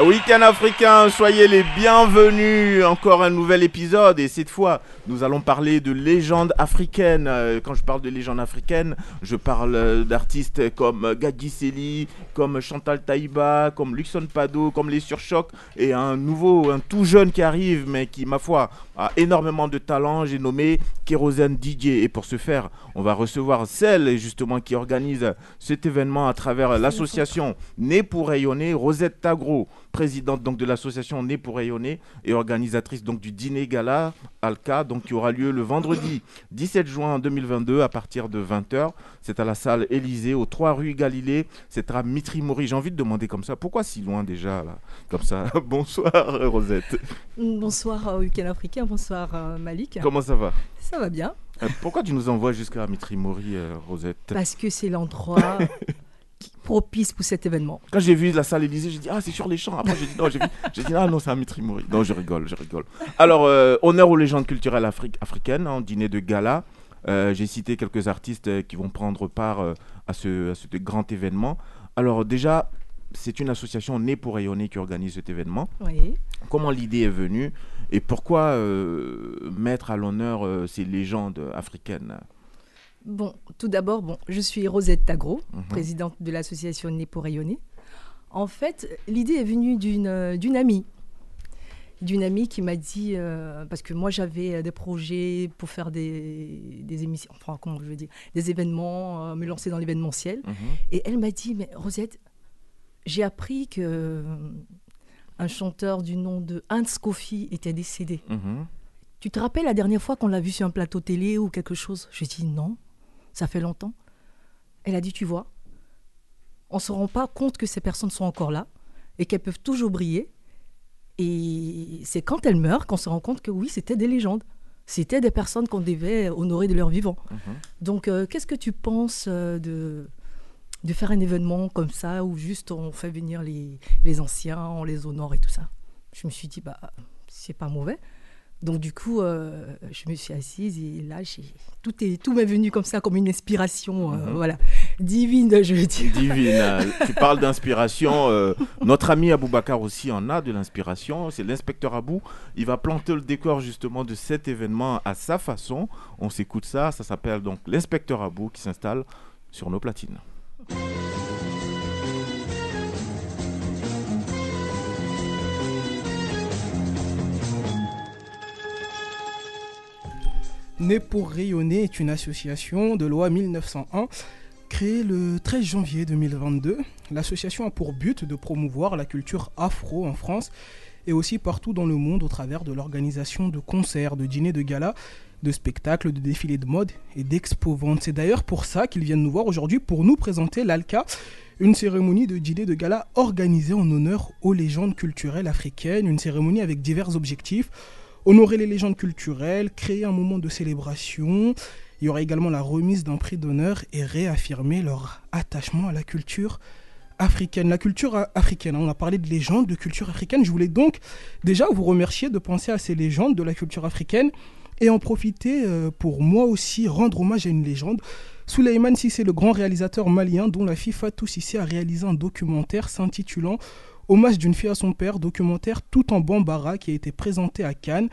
Week-end africain, soyez les bienvenus. Encore un nouvel épisode et cette fois, nous allons parler de légendes africaines. Euh, Quand je parle de légendes africaines, je parle euh, d'artistes comme Gadi Seli, comme Chantal Taïba, comme Luxon Pado, comme les Surchocs et un nouveau, un tout jeune qui arrive mais qui, ma foi, a énormément de talent. J'ai nommé Kérosène DJ et pour ce faire, on va recevoir celle justement qui organise cet événement à travers l'association Né pour rayonner, Rosette Tagro, présidente donc de l'association Né pour rayonner et organisatrice donc du dîner gala Alka donc qui aura lieu le vendredi 17 juin 2022 à partir de 20h. C'est à la salle Élysée aux 3 rue Galilée. C'est à Mitri Mori. J'ai envie de demander comme ça, pourquoi si loin déjà là Comme ça? Bonsoir Rosette. Bonsoir euh, Week-end africain, bonsoir euh, Malik. Comment ça va? Ça va bien Euh, Pourquoi tu nous envoies jusqu'à euh, Rosette? Parce que c'est l'endroit propice pour cet événement. Quand j'ai vu la salle Élysée, j'ai dit ah c'est sur les champs. Après j'ai dit non, j'ai dit ah non c'est à Mitri Mori. Non je rigole, je rigole. Alors euh, honneur aux légendes culturelles afri- africaines, en dîner de gala. Euh, j'ai cité quelques artistes euh, qui vont prendre part à, ce, à ce grand événement. Alors déjà, c'est une association née pour rayonner qui organise cet événement. Oui. Comment l'idée est venue et pourquoi euh, mettre à l'honneur ces légendes africaines? Bon, tout d'abord, bon, je suis Rosette Tagro, Mhm. présidente de l'association Né pour rayonner. En fait, l'idée est venue d'une euh, d'une amie. D'une amie qui m'a dit, euh, parce que moi j'avais euh, des projets pour faire des, des émissions, enfin comment je veux dire, des événements, euh, me lancer dans l'événementiel. Mhm. Et elle m'a dit, mais Rosette, j'ai appris que euh, un chanteur du nom de Hans Kofi était décédé. Mhm. Tu te rappelles la dernière fois qu'on l'a vu sur un plateau télé ou quelque chose? J'ai dit non, ça fait longtemps. Elle a dit, tu vois, on ne se rend pas compte que ces personnes sont encore là et qu'elles peuvent toujours briller. Et c'est quand elles meurent qu'on se rend compte que oui, c'était des légendes. C'était des personnes qu'on devait honorer de leur vivant. Mhm. Donc, euh, qu'est-ce que tu penses euh, de, de faire un événement comme ça où juste on fait venir les, les anciens, on les honore et tout ça? Je me suis dit, bah, c'est pas mauvais. Donc, du coup, euh, je me suis assise et là, tout, est, tout m'est venu comme ça, comme une inspiration, euh, Mhm. voilà, divine, je veux dire. Divine. euh, tu parles d'inspiration. euh, notre ami Aboubacar aussi en a de l'inspiration. C'est l'inspecteur Abou. Il va planter le décor justement de cet événement à sa façon. On s'écoute ça. Ça s'appelle donc l'inspecteur Abou qui s'installe sur nos platines. Né pour rayonner est une association de loi 1901 créée le 13 janvier 2022. L'association a pour but de promouvoir la culture afro en France et aussi partout dans le monde au travers de l'organisation de concerts, de dîners de gala, de spectacles, de défilés de mode et d'expo-ventes. C'est d'ailleurs pour ça qu'ils viennent nous voir aujourd'hui pour nous présenter l'ALCA, une cérémonie de dîner de gala organisée en honneur aux légendes culturelles africaines, une cérémonie avec divers objectifs honorer les légendes culturelles, créer un moment de célébration. Il y aura également la remise d'un prix d'honneur et réaffirmer leur attachement à la culture africaine. La culture africaine, hein, on a parlé de légendes, de culture africaine. Je voulais donc déjà vous remercier de penser à ces légendes de la culture africaine et en profiter euh, pour moi aussi rendre hommage à une légende. Souleymane Sissé, le grand réalisateur malien dont la fille Fatou Sissé a réalisé un documentaire s'intitulant Hommage d'une fille à son père, documentaire tout en bambara qui a été présenté à Cannes.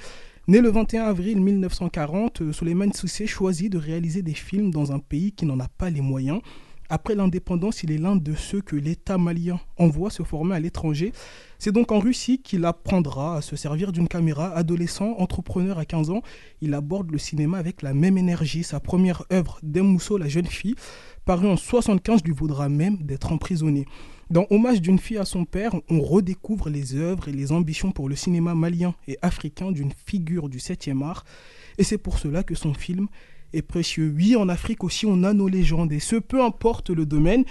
Né le 21 avril 1940, euh, Souleymane Sissé choisit de réaliser des films dans un pays qui n'en a pas les moyens. Après l'indépendance, il est l'un de ceux que l'État malien envoie se former à l'étranger. C'est donc en Russie qu'il apprendra à se servir d'une caméra. Adolescent, entrepreneur à 15 ans, il aborde le cinéma avec la même énergie. Sa première œuvre, Demousso, la jeune fille, parue en 75, lui vaudra même d'être emprisonné. Dans Hommage d'une fille à son père, on redécouvre les œuvres et les ambitions pour le cinéma malien et africain d'une figure du 7e art. Et c'est pour cela que son film est précieux. Oui, en Afrique aussi, on a nos légendes, et ce, peu importe le domaine.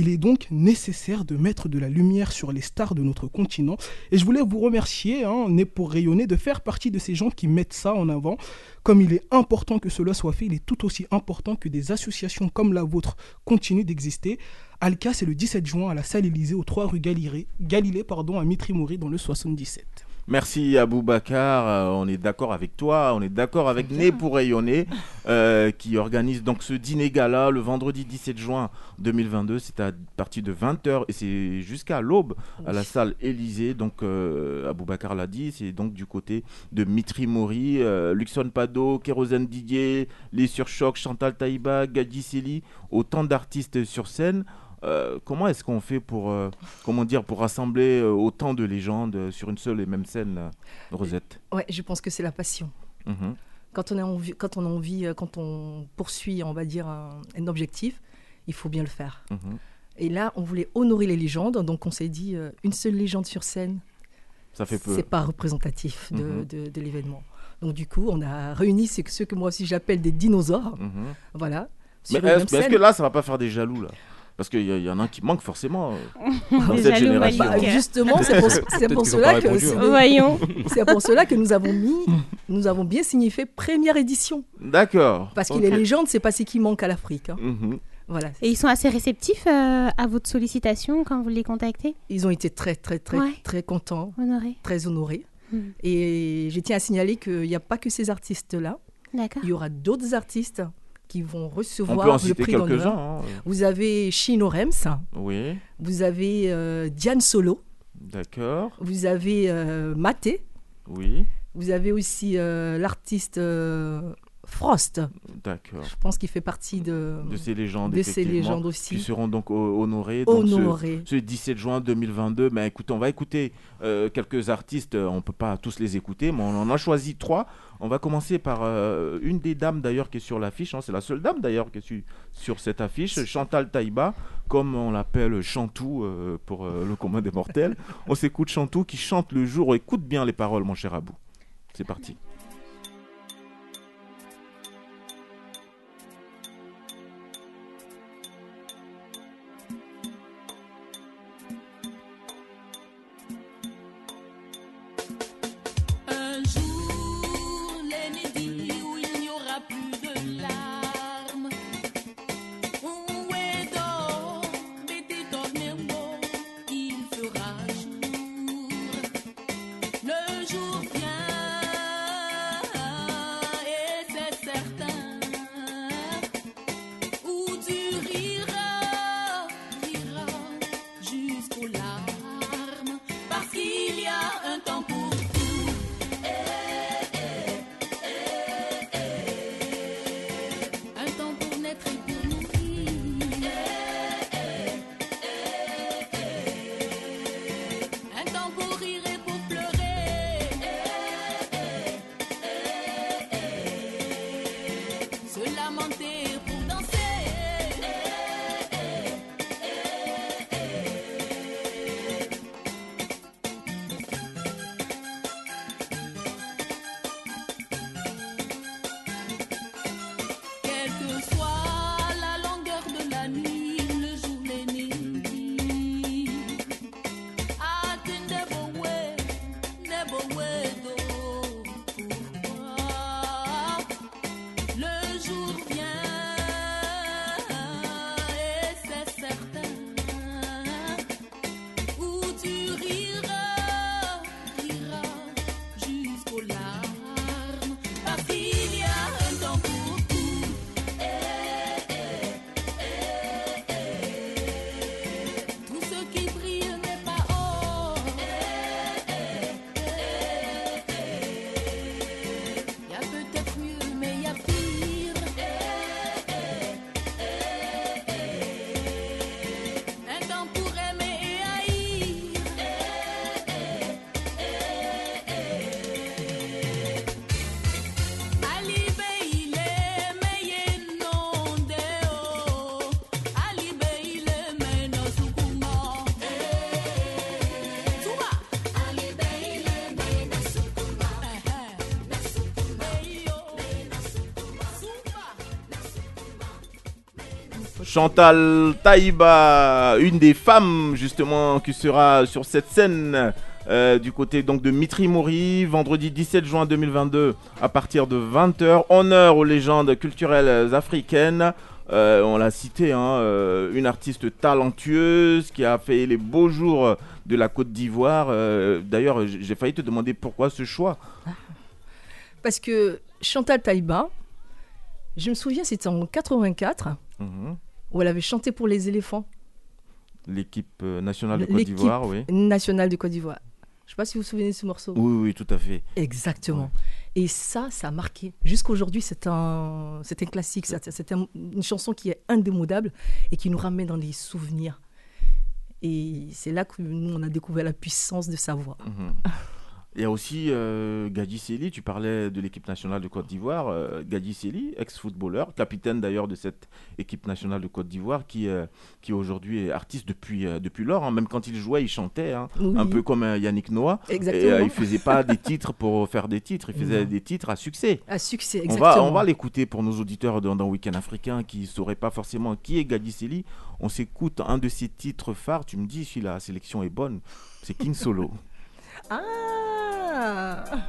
Il est donc nécessaire de mettre de la lumière sur les stars de notre continent. Et je voulais vous remercier, hein, Né pour rayonner, de faire partie de ces gens qui mettent ça en avant. Comme il est important que cela soit fait, il est tout aussi important que des associations comme la vôtre continuent d'exister. Alka, c'est le 17 juin à la salle Élysée, aux 3 rue Galilée, Galilée pardon, à Mitrimori, dans le 77. Merci Aboubacar, euh, on est d'accord avec toi, on est d'accord avec Né pour rayonner, euh, qui organise donc ce dîner gala le vendredi 17 juin 2022. C'est à partir de 20h et c'est jusqu'à l'aube à la salle Élysée. Donc euh, Aboubacar l'a dit, c'est donc du côté de Mitri Mori, euh, Luxon Pado, Kérosène Didier, Les Surchocs, Chantal Taïba, Gadi Seli, autant d'artistes sur scène. Euh, comment est-ce qu'on fait pour, euh, comment dire, pour rassembler euh, autant de légendes sur une seule et même scène, Rosette? Ouais, je pense que c'est la passion. Mhm. Quand on a envie, quand on a envie, quand on poursuit, on va dire un, un objectif, il faut bien le faire. Mhm. Et là, on voulait honorer les légendes, donc on s'est dit euh, une seule légende sur scène, Ça fait peu. c'est pas représentatif de, Mhm. de- de l'événement. Donc du coup, on a réuni ce que, ceux que moi aussi j'appelle des dinosaures, voilà. Mais est-ce que là, ça va pas faire des jaloux là? Parce qu'il y, en a un qui manque forcément euh, dans cette génération. Bah, justement, c'est pour, pour ont cela que c'est hein. des- Voyons. c'est pour cela que nous avons mis, nous avons bien signifié première édition, D'accord. parce que Ok. les légendes, c'est pas ce qui manque à l'Afrique. hein. Mhm. Voilà, Et ils sont assez réceptifs euh, à votre sollicitation quand vous les contactez? Ils ont été très très très Ouais. très contents, Honoré. très honorés. Mhm. Et je tiens à signaler qu'il n'y a pas que ces artistes-là. D'accord. Il y aura d'autres artistes qui vont On recevoir peut en le prix d'honneur. hein. Vous avez Chino Rems, Oui, vous avez euh, Diane Solo, d'accord. vous avez euh, Maté, Oui, vous avez aussi euh, l'artiste euh, Frost. d'accord. Je pense qu'il fait partie de, De ces légendes, de ces légendes qui aussi. seront donc ho- honorées. donc ce- Honorées. Ce 17 juin 2022, ben, écoute, on va écouter quelques artistes, on ne peut pas tous les écouter, mais on en a choisi trois. On va commencer par euh, une des dames d'ailleurs qui est sur l'affiche, hein, c'est la seule dame d'ailleurs qui est su- sur cette affiche, Chantal Taïba, comme on l'appelle Chantou euh, pour euh, le commun des mortels. on s'écoute Chantou qui chante le jour, écoute bien les paroles mon cher Abou. C'est parti. Chantal Taïba, une des femmes justement qui sera sur cette scène euh, du côté donc de Mitri Mouri, vendredi 17 juin 2022 à partir de 20h. Honneur aux légendes culturelles africaines. Euh, on l'a cité, hein, euh, une artiste talentueuse qui a fait les beaux jours de la Côte d'Ivoire. D'ailleurs, j'ai failli te demander pourquoi ce choix. Parce que Chantal Taïba, je me souviens, c'était en 84, Mhm. Où elle avait chanté pour les éléphants L'équipe euh, nationale de Côte d'Ivoire, oui. nationale de Côte d'Ivoire. Je ne sais pas si vous vous souvenez de ce morceau. Oui, oui, tout à fait. Exactement. Et ça, ça a marqué. Jusqu'aujourd'hui, c'est un, c'est un classique. C'est c'est un- une chanson qui est indémodable et qui nous ramène dans les souvenirs. Et c'est là que nous, on a découvert la puissance de sa voix. Mhm. Il y a aussi euh, Seli, tu parlais de l'équipe nationale de Côte d'Ivoire. euh, Seli, ex-footballeur, capitaine d'ailleurs de cette équipe nationale de Côte d'Ivoire, qui, euh, qui aujourd'hui est artiste depuis, euh, depuis lors. hein. Même quand il jouait, il chantait, hein, Oui, un peu comme euh, Yannick Noah. Exactement. il faisait pas des titres pour faire des titres, il faisait Non. des titres à succès. À succès, On exactement. va, on va l'écouter pour nos auditeurs dans, dans Week-end africain qui ne sauraient pas forcément qui est Gadi Seli. On s'écoute un de ses titres phares. Tu me dis si la sélection est bonne. C'est King Solo. Ah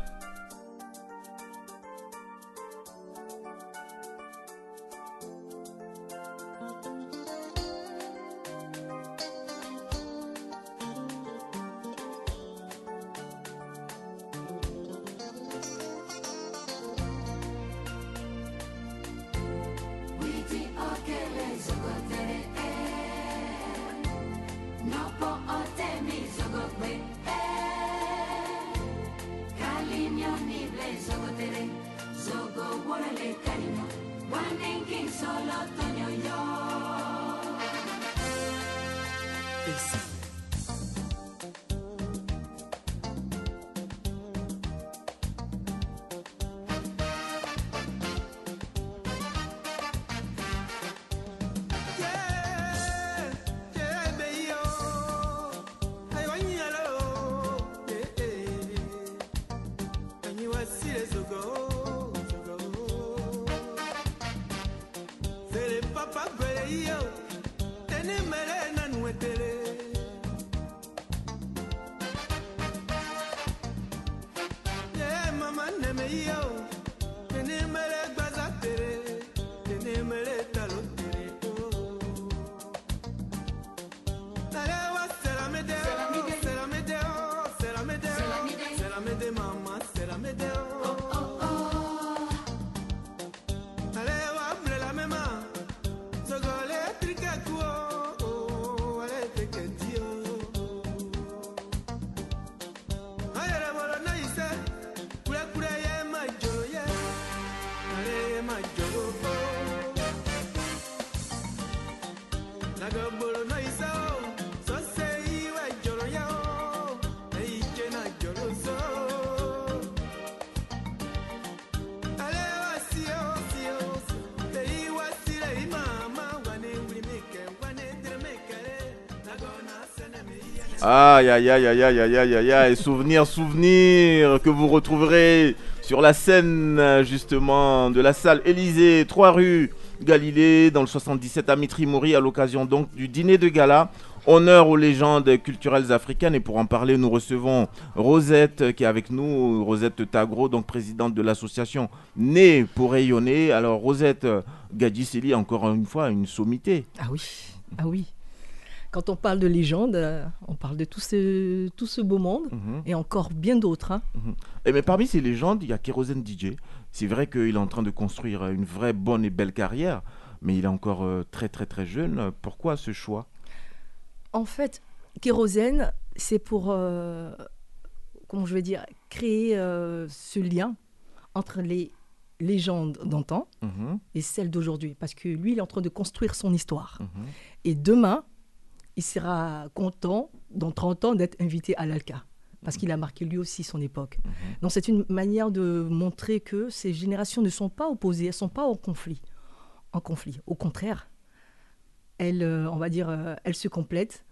Peace. Aïe, aïe, aïe, aïe, aïe, aïe, aïe, aïe, souvenir, souvenir que vous retrouverez sur la scène, justement, de la salle Élysée, 3 rue Galilée, dans le 77 à Mitrimori, à l'occasion donc du dîner de gala. Honneur aux légendes culturelles africaines et pour en parler, nous recevons Rosette qui est avec nous, Rosette Tagro, donc présidente de l'association Née pour rayonner. Alors Rosette Gadjiseli, encore une fois, une sommité. Ah oui, ah oui. Quand on parle de légende, euh, on parle de tout ce, tout ce beau monde Mhm. et encore bien d'autres. hein. Et mais parmi ces légendes, il y a Kérosène DJ. C'est vrai qu'il est en train de construire une vraie bonne et belle carrière, mais il est encore euh, très très très jeune. Pourquoi ce choix? En fait, Kérosène, c'est pour, euh, comment je vais dire, créer ce lien entre les légendes d'antan Mhm, et celles d'aujourd'hui. Parce que lui, il est en train de construire son histoire. mhm. Et demain, il sera content, dans 30 ans, d'être invité à l'ALCA. Parce qu'il a marqué lui aussi son époque. Mhm. Donc c'est une manière de montrer que ces générations ne sont pas opposées, elles ne sont pas en conflit. En conflit. Au contraire, elles, euh, on va dire, euh, elles se complètent.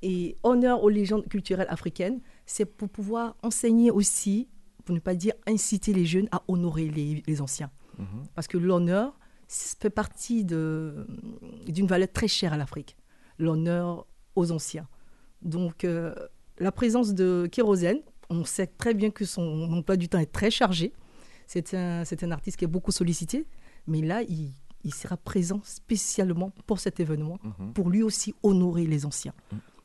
Et honneur aux légendes culturelles africaines, c'est pour pouvoir enseigner aussi, pour ne pas dire inciter les jeunes à honorer les, les anciens. Mhm. Parce que l'honneur, fait partie d'une valeur très chère à l'Afrique, l'honneur aux anciens. Donc, euh, la présence de Kérosène, on sait très bien que son emploi du temps est très chargé. C'est un, artiste qui est beaucoup sollicité, mais là, il, il sera présent spécialement pour cet événement, Mhm. pour lui aussi honorer les anciens.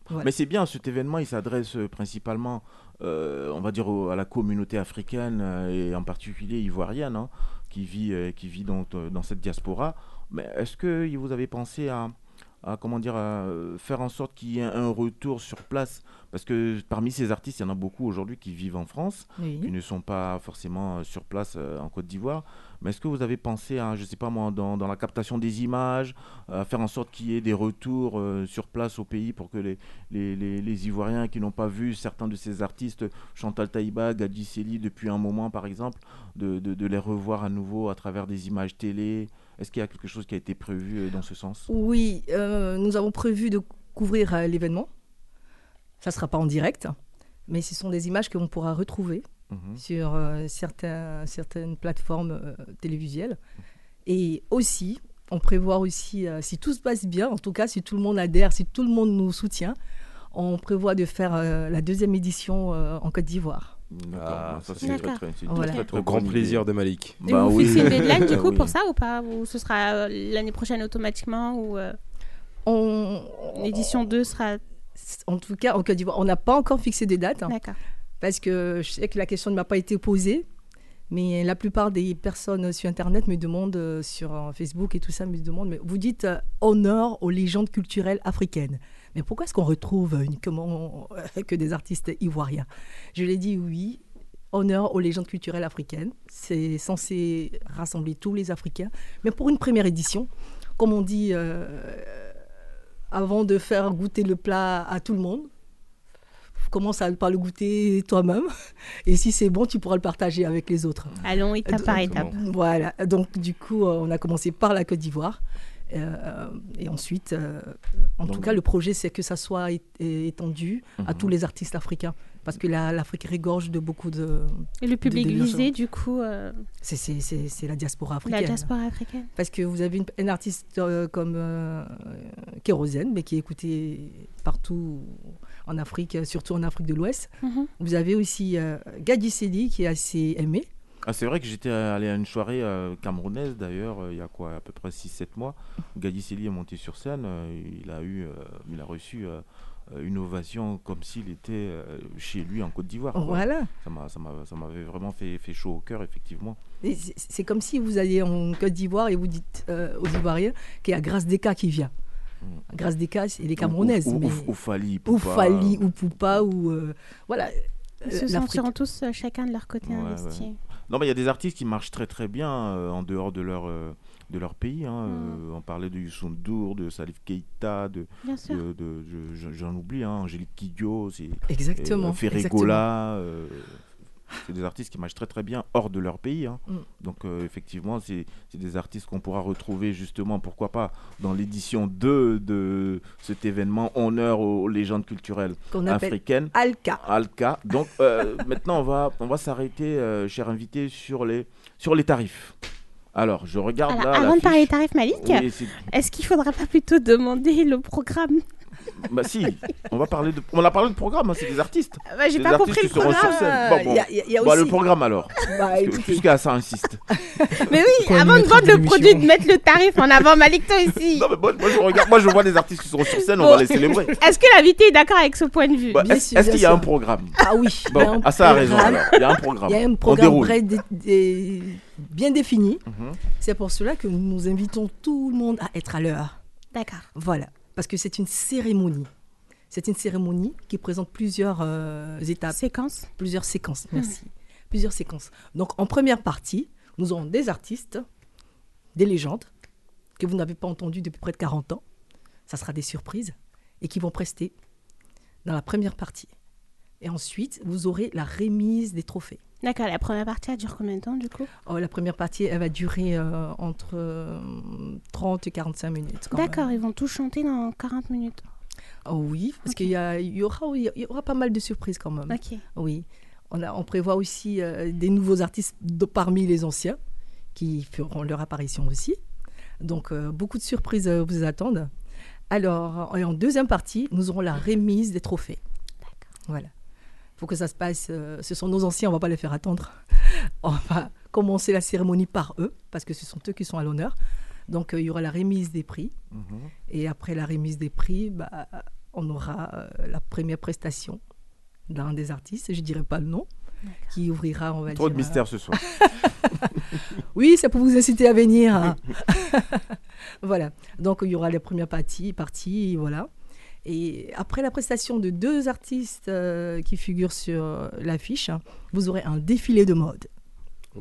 Voilà. Mais c'est bien, cet événement, il s'adresse euh, principalement, euh, on va dire, au- à la communauté africaine et en particulier ivoirienne, hein, qui vit, euh, qui vit dans, dans cette diaspora. Mais est-ce que vous avez pensé à, à, comment dire, à euh, faire en sorte qu'il y ait un retour sur place Parce que parmi ces artistes, il y en a beaucoup aujourd'hui qui vivent en France, Oui. qui ne sont pas forcément euh, sur place euh, en Côte d'Ivoire. Mais est-ce que vous avez pensé à, je sais pas moi, dans, dans la captation des images, à faire en sorte qu'il y ait des retours euh, sur place au pays pour que les, les, les- les Ivoiriens qui n'ont pas vu certains de ces artistes, Chantal Taïba, Gadi Seli, depuis un moment par exemple, de, de- de les revoir à nouveau à travers des images télé Est-ce qu'il y a quelque chose qui a été prévu euh, dans ce sens? Oui, euh, nous avons prévu de couvrir euh, l'événement. Ça ne sera pas en direct, mais ce sont des images que l'on pourra retrouver Mhm. sur euh, certains, certaines plateformes télévisuelles. Et aussi, on prévoit aussi, si tout se passe bien, en tout cas si tout le monde adhère, si tout le monde nous soutient, on prévoit de faire la deuxième édition en Côte d'Ivoire. Ah, ça c'est très, très- c'est une Voilà. très, très Au grand plaisir de Malik. Et Bah vous oui. fixez une deadline du coup Oui. pour ça ou pas Ou ce sera euh, l'année prochaine automatiquement ou euh, On, l'édition 2 sera... en tout cas, en Côte d'Ivoire, on n'a pas encore fixé de date. hein. D'accord. parce que je sais que la question ne m'a pas été posée, mais la plupart des personnes sur Internet me demandent, euh, sur Facebook et tout ça, me demandent, mais vous dites euh, honneur aux légendes culturelles africaines. Mais pourquoi est-ce qu'on retrouve uniquement que des artistes ivoiriens? Je l'ai dit oui. Honneur aux légendes culturelles africaines. C'est censé rassembler tous les Africains. Mais pour une première édition, comme on dit, euh, avant de faire goûter le plat à tout le monde, commence à, par le goûter toi-même. Et si c'est bon, tu pourras le partager avec les autres. Allons étape par étape. Voilà. Donc, du coup, euh, on a commencé par la Côte d'Ivoire. Euh, et ensuite, euh, en Donc- tout cas, le projet, c'est que ça soit étendu à Mhm. tous les artistes africains. Parce que la- l'Afrique regorge de beaucoup de. Et le public de visé, du coup, euh, C'est c'est- c'est- c'est la diaspora la africaine. diaspora africaine. Parce que vous avez une- un artiste euh, comme euh, Kérosène, mais qui est écouté partout en Afrique, surtout en Afrique de l'Ouest. Mhm. Vous avez aussi euh, Gadi Sedi, qui est assez aimé. Ah, c'est vrai que j'étais allé à une soirée euh, camerounaise d'ailleurs, euh, il y a quoi, à peu près 6-7 mois. Gadi Seli est monté sur scène, euh, il, a eu, euh, il a reçu une ovation comme s'il était euh, chez lui en Côte d'Ivoire. quoi. Voilà. Ça m'a- ça m'a- ça m'avait vraiment fait, fait chaud au cœur, effectivement. Et c'est- C'est comme si vous alliez en Côte d'Ivoire et vous dites euh, aux Ivoiriens qu'il y a Grâce Deka qui vient. Mm. Grâce Deka, elle est camerounaise. Ou, ou, mais... ou- ou Fali, ou Poupa, Fali, ou Poupa, ou. euh, voilà. Ils Euh, se l'Afrique. sentiront tous euh, chacun de leur côté Ouais, investis. Non, mais il y a des artistes qui marchent très très bien euh, en dehors de leur, euh, de leur pays. hein. Mm. Euh, on parlait de Youssou N'Dour, de Salif Keita, de, je- j'en oublie, hein, Angélique Kidjo, c'est Exactement. exactement. C'est des artistes qui marchent très très bien hors de leur pays. hein. Mm. Donc euh, effectivement, c'est c'est des artistes qu'on pourra retrouver justement, pourquoi pas, dans l'édition 2 de cet événement Honneur aux légendes culturelles africaines. Alka. Alka. Donc euh, maintenant, on va, on va s'arrêter, euh, cher invité, sur les, sur les tarifs. Alors, je regarde Alors, là. avant de parler tarifs Malik, Oui, est-ce qu'il faudra pas plutôt demander le programme bah si, on va parler de, on a parlé de programme, hein, c'est des artistes. bah, J'ai pas artistes compris qui le seront programme. sur scène. Bon, bon. Y a- y a- Bah, le programme alors, Bah, puisqu'à ça insiste. Mais oui, avant de vendre le produit, de mettre le tarif en avant, Malik, toi aussi. Non mais moi, moi, je regarde, moi je vois des artistes qui seront sur scène, on va les célébrer. Est-ce que l'invité est d'accord avec ce point de vue? Bah, Bien est-ce sûr, est-ce bien qu'il y a un programme? Ah oui. Bon, ah ça a raison alors. Il y a un programme. Il y a un On programme déroule. bien défini. Mhm. C'est pour cela que nous invitons tout le monde à être à l'heure. D'accord. Voilà. Parce que c'est une cérémonie. C'est une cérémonie qui présente plusieurs euh, étapes, Séquence. plusieurs séquences. Merci. Plusieurs séquences. Donc, en première partie, nous aurons des artistes, des légendes, que vous n'avez pas entendues depuis près de 40 ans. Ça sera des surprises. Et qui vont prester dans la première partie. Et ensuite, vous aurez la remise des trophées. D'accord, la première partie, elle dure combien de temps du coup? Oh, la première partie, elle va durer euh, entre euh, 30 et 45 minutes. D'accord, ils vont tous chanter dans 40 minutes. Oh oui, parce qu'il y, aura, il y aura pas mal de surprises quand même. Ok. Oui. On, a, on prévoit aussi euh, des nouveaux artistes de- parmi les anciens qui feront leur apparition aussi. Donc, euh, beaucoup de surprises vous attendent. Alors, en deuxième partie, nous aurons la remise des trophées. Voilà. Pour que ça se passe, euh, ce sont nos anciens, on va pas les faire attendre. On va commencer la cérémonie par eux, parce que ce sont eux qui sont à l'honneur. Donc, euh, il y aura la remise des prix. Mhm. Et après la remise des prix, bah, on aura euh, la première prestation d'un des artistes, je dirais pas le nom, qui ouvrira, on va Trop de dire, euh, mystère ce soir. oui, c'est pour vous inciter à venir. hein. voilà. Donc, il y aura les premières parties, parties voilà. Et après la prestation de deux artistes euh, qui figurent sur euh, l'affiche, hein, vous aurez un défilé de mode.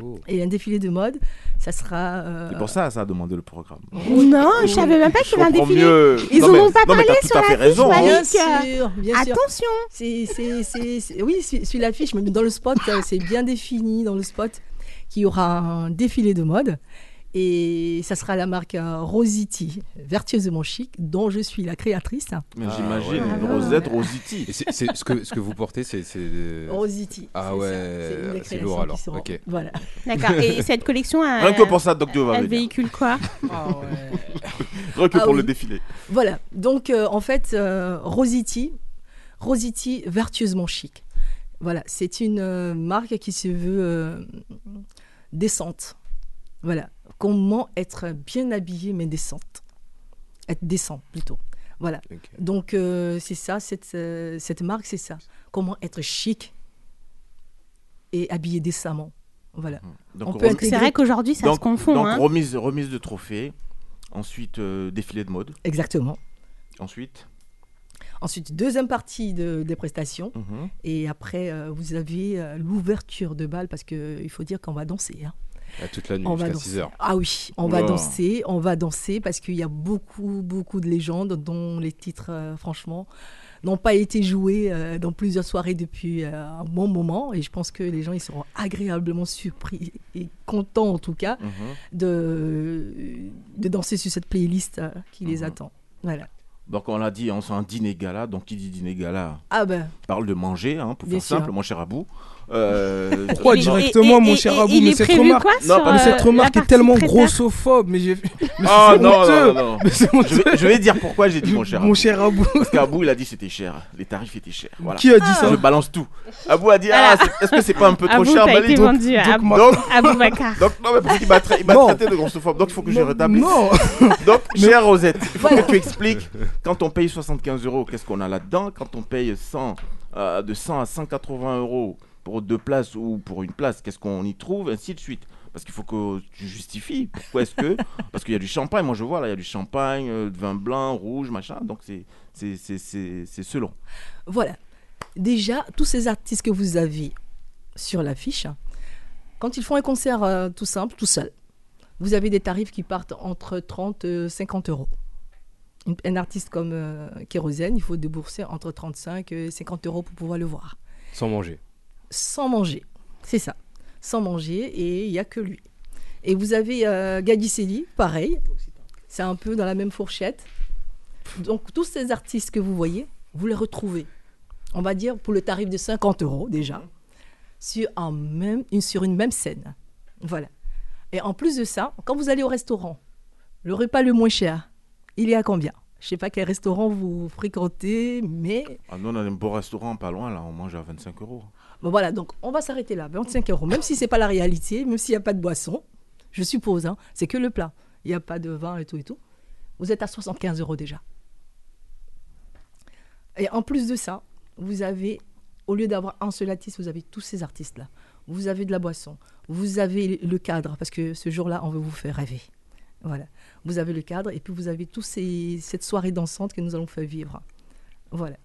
Oh. Et un défilé de mode, ça sera. euh, C'est pour ça ça a demandé le programme. Non, je savais même pas qu'il y avait un défilé. mieux. Ils Non, en mais- ont pas non, parlé sur à fait l'affiche, raison. Malik. Bien sûr, bien sûr. Attention. C'est, c'est, c'est- c'est- oui, sur, sur l'affiche, mais dans le spot, c'est bien défini dans le spot qu'il y aura un défilé de mode. Et ça sera la marque euh, Rosity, vertueusement chic, dont je suis la créatrice. Ah, J'imagine ouais. une Ah, Rosette Et Rosity. c'est- c'est- ce, que, ce que vous portez, c'est. Rosity. Ah ouais, c'est lourd alors. Voilà. D'accord. Et cette collection, a, Rien que pour ça, Docteur va elle véhicule quoi Rien que Ah pour oui. le défilé. Voilà. Donc, euh, en fait, euh, Rosity, Rosity vertueusement chic. Voilà. C'est une euh, marque qui se veut euh, décente. Voilà. Comment être bien habillé, mais décente. Être décent, plutôt. Voilà. Donc, euh, c'est ça, cette, euh, cette marque, c'est ça. Comment être chic et habillé décemment. Voilà. Donc, On peut C'est vrai qu'aujourd'hui, ça se confond. donc hein. remise, remise de trophée. Ensuite, euh, défilé de mode. Exactement. Ensuite? Ensuite, deuxième partie de- des prestations. mhm. Et après, euh, vous avez euh, l'ouverture de bal parce qu'il faut dire qu'on va danser. hein. Ah, toute la nuit, On va jusqu'à danser. 6 heures. Ah oui, on va danser, on va danser parce qu'il y a beaucoup, beaucoup de légendes dont les titres, euh, franchement, n'ont pas été joués euh, dans plusieurs soirées depuis euh, un bon moment. Et je pense que les gens ils seront agréablement surpris et contents en tout cas Mhm. de, de danser sur cette playlist qui les Mhm. attend. Voilà. Donc on l'a dit, on c'est un dîner gala. Donc qui dit dîner gala Ah ben, parle de manger, hein, pour Bien faire sûr. simple, mon cher Abou. Euh, Pourquoi Et- directement, et- mon et- cher Abou Mais cette remarque, quoi Non, mais euh, cette la remarque est tellement grossophobe. Mais j'ai. mais Ah c'est non, non, non, non. Je vais, je vais dire pourquoi j'ai dit mon cher Mon Abou. cher Abou. Parce qu'Abou, il a dit c'était cher. Les tarifs étaient chers. Voilà. Qui a dit ça Je balance tout. Abou a dit ah, est-ce que c'est pas un peu trop Abou, cher donc, vendu à donc, Abou- moi- donc, non, mais parce qu'il m'a traité de grossophobe. Donc il faut que je rétablisse. Non, Donc, chère Rosette, il faut que tu expliques quand on paye 75 euros, qu'est-ce qu'on a là-dedans? Quand on paye 100, euh, de 100 à 180 euros pour deux places ou pour une place, qu'est-ce qu'on y trouve Ainsi de suite. Parce qu'il faut que tu justifies. Pourquoi est-ce que Parce qu'il y a du champagne. Moi, je vois là, il y a du champagne, euh, de vin blanc, rouge, machin. Donc, c'est c'est- c'est- c'est- c'est selon. Voilà. Déjà, tous ces artistes que vous avez sur l'affiche, quand ils font un concert euh, tout simple, tout seul, vous avez des tarifs qui partent entre 30 et 50 euros. Une- un artiste comme euh, Kérosène, il faut débourser entre 35 et 50 euros pour pouvoir le voir. Sans manger. Sans manger. C'est ça. Sans manger et il n'y a que lui. Et vous avez euh, pareil. C'est un peu dans la même fourchette. Donc tous ces artistes que vous voyez, vous les retrouvez. On va dire pour le tarif de 50 euros déjà, sur une même scène. Voilà. Et en plus de ça, quand vous allez au restaurant, le repas le moins cher, il est à combien? Je ne sais pas quel restaurant vous fréquentez, mais Ah, nous, on a un beau restaurant pas loin, là. On mange à 25 euros. Bon, voilà, donc on va s'arrêter là, 25 euros. Même si c'est pas la réalité, même s'il n'y a pas de boisson, je suppose, hein, c'est que le plat. Il n'y a pas de vin et tout et tout. Vous êtes à 75 euros déjà. Et en plus de ça, vous avez, au lieu d'avoir un seul artiste, vous avez tous ces artistes-là. Vous avez de la boisson, vous avez le cadre, parce que ce jour-là, on veut vous faire rêver. Voilà. Vous avez le cadre et puis vous avez tous ces, cette soirée dansante que nous allons faire vivre. Voilà.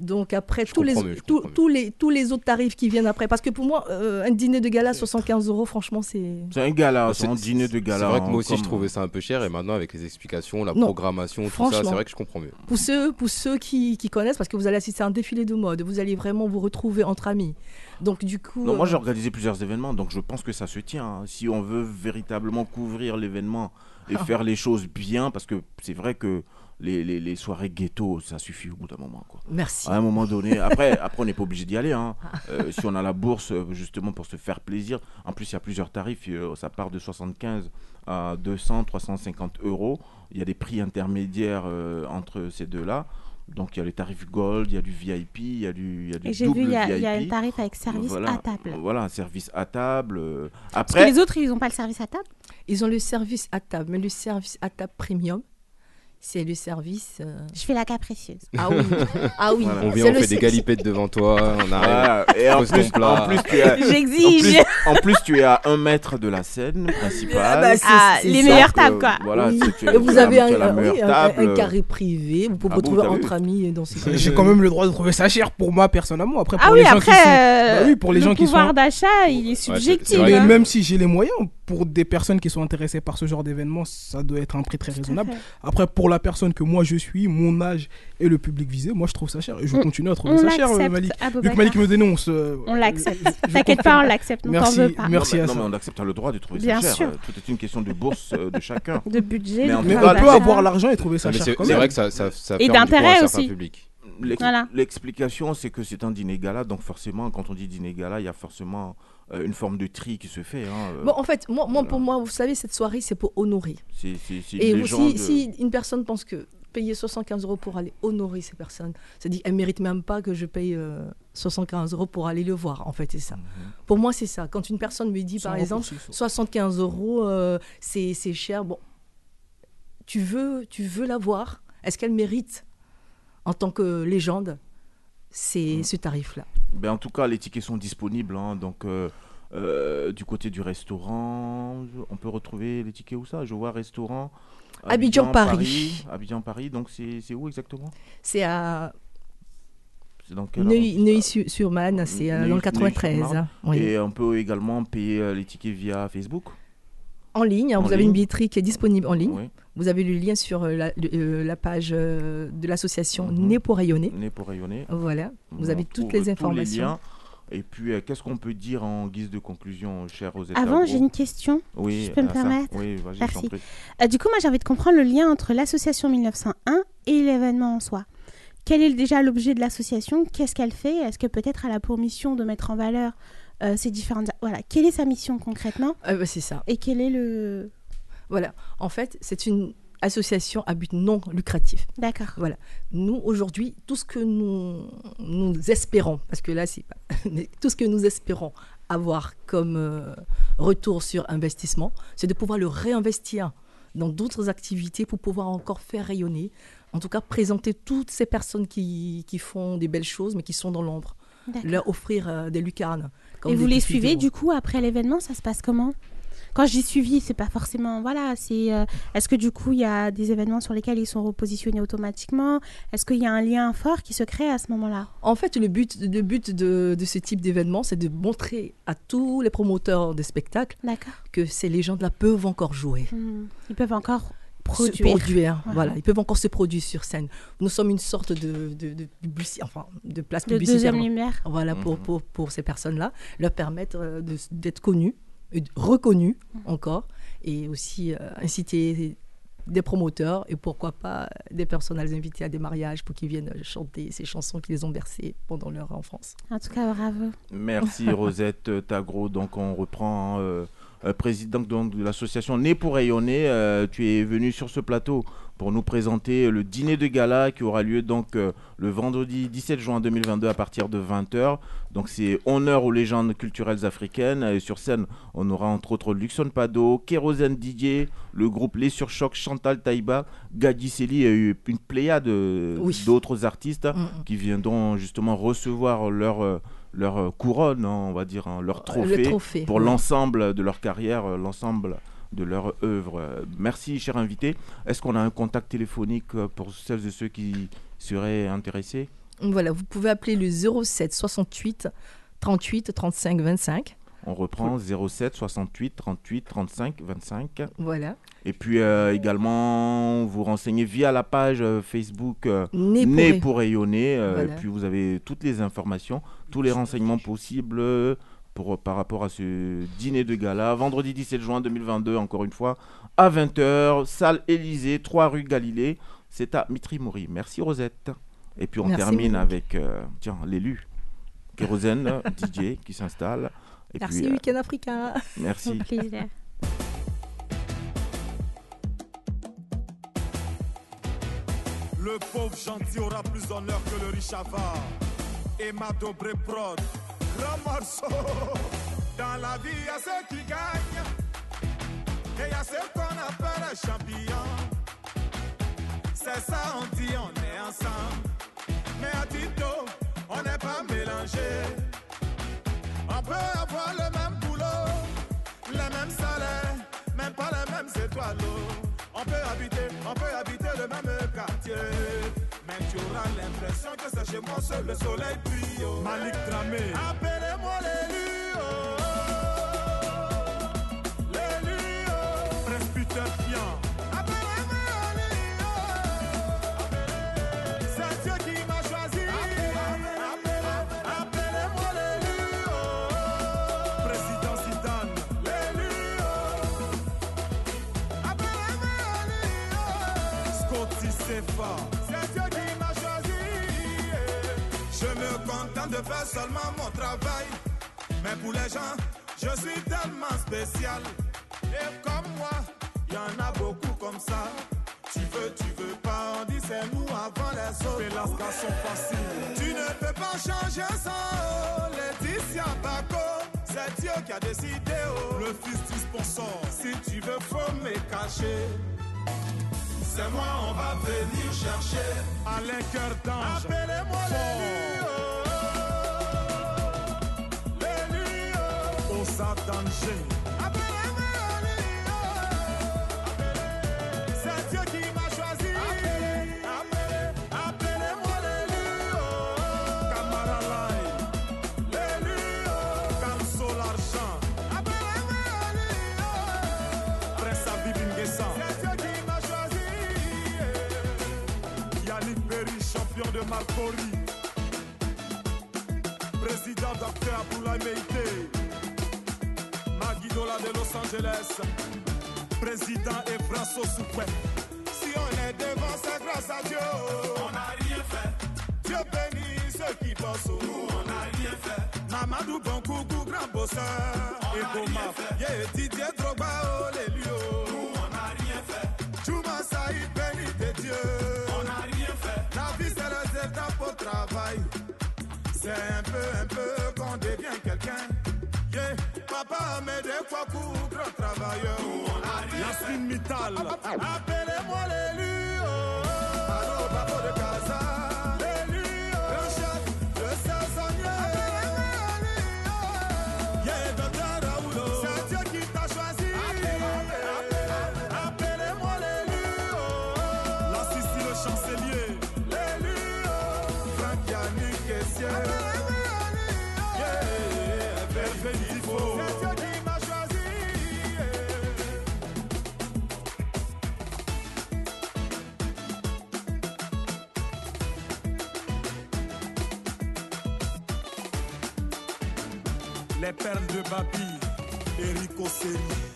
Donc après, tous les, mieux, tous- les, tous les autres tarifs qui viennent après, parce que pour moi, euh, un dîner de gala, 75 euros, franchement, c'est... C'est un gala, c'est un dîner de gala. C'est vrai que moi aussi, comme- je trouvais ça un peu cher. Et maintenant, avec les explications, la Non. programmation, tout ça, c'est vrai que je comprends mieux. Pour ceux, pour ceux qui, qui connaissent, parce que vous allez assister à un défilé de mode, vous allez vraiment vous retrouver entre amis. Donc du coup... Non, moi euh, j'ai organisé plusieurs événements, donc je pense que ça se tient. hein. Si on veut véritablement couvrir l'événement et faire les choses bien, parce que c'est vrai que les, les- les soirées ghetto, ça suffit au bout d'un moment. Quoi. Merci. À un moment donné, après, après on n'est pas obligé d'y aller. hein. Euh, si on a la bourse, euh, justement, pour se faire plaisir. En plus, il y a plusieurs tarifs. euh, ça part de 75 à 200, 350 euros. Il y a des prix intermédiaires euh, entre ces deux-là. Donc, il y a les tarifs Gold, il y a du VIP, il y a du, il y a du Et j'ai double vu, il y, a- il y a un tarif avec service Voilà. à table. Voilà, un service à table. euh. Parce que Après, les autres, ils n'ont pas le service à table? Ils ont le service à table, mais le service à table premium, c'est le service. euh, Je fais la capricieuse. Ah oui, ah oui. Voilà. On vient, on le fait des galipettes devant toi, on arrive. voilà. et en plus, ton plat. en plus, tu es, J'exige en plus, tu es à un mètre de la scène principale. Ah bah, c'est- Ah, c'est les meilleures tables, quoi. Voilà, Oui. c'est- tu es- Et vous tu avez un, un- oui, meilleure un- un table. carré privé, vous pouvez Ah vous bon, retrouver entre amis dans ces J'ai quand même le droit de trouver ça cher pour moi personnellement. Après, pour Ah les oui, gens après, qui sont... euh, Bah oui, pour les le gens qui pouvoir sont- d'achat, il est subjectif. hein. même si j'ai les moyens, pour des personnes qui sont intéressées par ce genre d'événement, ça doit être un prix très raisonnable. Après, pour la personne que moi je suis, mon âge et le public visé, moi je trouve ça cher. Et je On- continue à trouver On ça cher, euh, l'accepte, Malik. Vu que. Malik me dénonce. euh, On l'accepte. T'inquiète pas, on l'accepte, Merci, veut pas. merci non, mais, à non, ça. mais on accepte le droit de trouver Bien ça cher. sûr. Tout est une question de bourse euh, de chacun. De budget, Mais en on peut avoir l'argent et trouver ça Non, cher C'est vrai que ça, ça, ça Et d'intérêt aussi. publics. L'ex- Voilà. L'explication, c'est que c'est un dîner gala, donc forcément, quand on dit dîner gala, il y a forcément une forme de tri qui se fait. hein, euh, Bon, en fait, moi, moi, pour moi, vous savez, cette soirée, c'est pour honorer. c'est c'est- c'est Et si, si une personne pense que payer 75 euros pour aller honorer ces personnes, c'est-à-dire qu'elle ne mérite même pas que je paye euh, 75 euros pour aller le voir, en fait, c'est ça. Mhm. Pour moi, c'est ça. Quand une personne me dit, par exemple, raccourci, ça. 75 euros, euh, c'est c'est cher, bon, tu veux, tu veux la voir? Est-ce qu'elle mérite, en tant que légende, c'est Mm. ce tarif-là Ben, en tout cas, les tickets sont disponibles. hein, donc, euh, euh, du côté du restaurant, on peut retrouver les tickets où ça? Je vois restaurant. Abidjan, Paris. Abidjan, Paris. Donc, c'est c'est où exactement? C'est à C'est dans quel Neuilly- c'est euh, Neuilly- dans le 93. Neuilly-sur-Marne. hein. Oui. Et on peut également payer les tickets via Facebook? En ligne, hein, En vous avez une billetterie qui est disponible en ligne. Oui. Vous avez le lien sur euh, la, le- euh, la page euh, de l'association Mhm. Né pour rayonner. Né pour rayonner. Voilà, vous On avez toutes les tous informations. liens. Et puis, euh, qu'est-ce qu'on peut dire en guise de conclusion, cher Rosetta Avant, j'ai une question. Oui, je peux me ça. permettre Oui, vas-y, Merci. Euh, du coup, moi, j'ai envie de comprendre le lien entre l'association 1901 et l'événement en soi. Quel est déjà l'objet de l'association? Qu'est-ce qu'elle fait? Est-ce que peut-être elle a pour mission de mettre en valeur euh, ces différentes... Voilà, quelle est sa mission concrètement? Ah bah, c'est ça. Et quel est le... Voilà. En fait, c'est une association à but non lucratif. D'accord. Nous, aujourd'hui, tout ce que nous, nous espérons, parce que là, c'est pas. mais tout ce que nous espérons avoir comme euh, retour sur investissement, c'est de pouvoir le réinvestir dans d'autres activités pour pouvoir encore faire rayonner, en tout cas présenter toutes ces personnes qui, qui font des belles choses, mais qui sont dans l'ombre, leur offrir euh, des lucarnes. Et vous les suivez du coup après l'événement Ça se passe comment? Quand je dis suivi, c'est pas forcément voilà. C'est euh, est-ce que du coup il y a des événements sur lesquels ils sont repositionnés automatiquement? Est-ce qu'il y a un lien fort qui se crée à ce moment-là? En fait, le but, le but de, de ce type d'événement, c'est de montrer à tous les promoteurs de spectacles D'accord. que ces légendes-là peuvent encore jouer. Hmm. Ils peuvent encore se produire. produire, Voilà. Ils peuvent encore se produire sur scène. Nous sommes une sorte de, de, de, publici- enfin, de place publicitaire. deuxième lumière. Voilà, pour, Mhm. pour, pour ces personnes-là, leur permettre euh, d'être connus, reconnus Mhm. encore, et aussi euh, inciter des promoteurs et pourquoi pas des personnes à les inviter à des mariages pour qu'ils viennent chanter ces chansons qui les ont bercées pendant leur enfance. En tout cas, bravo. Merci Rosette euh, Tagro. Donc on reprend. euh, euh, présidente donc, de l'association Né pour rayonner, euh, tu es venu sur ce plateau pour nous présenter le dîner de gala qui aura lieu donc euh, le vendredi 17 juin 2022 à partir de 20h. Donc c'est honneur aux légendes culturelles africaines. Et sur scène, on aura entre autres Luxon Pado, Kérosène Didier, le groupe Les Surchocs, Chantal Taïba, Gadi Seli et une pléiade Oui. d'autres artistes Mhm. qui viendront justement recevoir leur, euh, leur euh, couronne, hein, on va dire, hein, leur Le trophée trophée. pour l'ensemble de leur carrière, euh, l'ensemble de leur œuvre. Merci, cher invité. Est-ce qu'on a un contact téléphonique euh, pour celles et ceux qui seraient intéressés? Voilà, vous pouvez appeler le 07 68 38 35 25. On reprend 07 68 38 35 25. Voilà. Et puis euh, également, vous renseignez via la page euh, Facebook euh, Né pour Né ray- pour rayonner. euh, Voilà. Et puis vous avez toutes les informations, tous les renseignements possibles pour, par rapport à ce dîner de gala. Vendredi 17 juin 2022, encore une fois, à 20h, salle Élysée, 3 rue Galilée. C'est à Mitry-Maury. Merci Rosette. Et puis on Merci, termine Monique. avec euh, tiens, l'élu, Kérosène, DJ, qui s'installe. Et Merci, puis, euh, Week-end Africain. merci. Au plaisir. Le pauvre gentil aura plus d'honneur que le riche avare. Et ma dobré prod, grand morceau. Dans la vie, il y a ceux qui gagnent. Et il y a ceux qu'on appelle les champions. C'est ça, on dit, on est ensemble. Mais à Tito, on n'est pas mélangés. On peut habiter le même quartier. Mais tu auras l'impression que c'est chez moi seul le soleil brille. oh. Malik Dramé. Appelez-moi l'élu. oh. L'élu. oh. Presbytérien. Appelez-moi de faire seulement mon travail. Mais pour les gens, je suis tellement spécial. Et comme moi, il y en a beaucoup comme ça. Tu veux, tu veux pas, on dit c'est nous avant les autres. Fais la station facile. Tu ne peux pas changer ça. oh. Laetitia Bako, c'est Dieu qui a décidé. oh. Le fils du sponsor. Si tu veux, faut me cacher. C'est moi, on va venir chercher. Alain Cœur d'Ange. Appelez-moi l'élu. oh. Marcory. Président Dr. Abdoulaye Meïté. De Los Angeles. Président Efraso Soupé. Si on est devant, c'est grâce à Dieu. On n'a rien fait. Dieu bénit ceux qui bossent. Nous, on n'a rien fait. Mamadou Bonkoukou, grand bosseur. Et Goma. Yeah, Didier Drogba, oh, oh. Nous, on n'a rien fait. Juma Saïd, béni de Dieu. On n'a rien fait. La vie, c'est les étapes au travail. C'est Papa Amédé Kwaku, grand travailleur. Yasmine Mittal. Appelez-moi l'élu. Allô, Babo de Casa. Perles de Babi, Eric Osseri.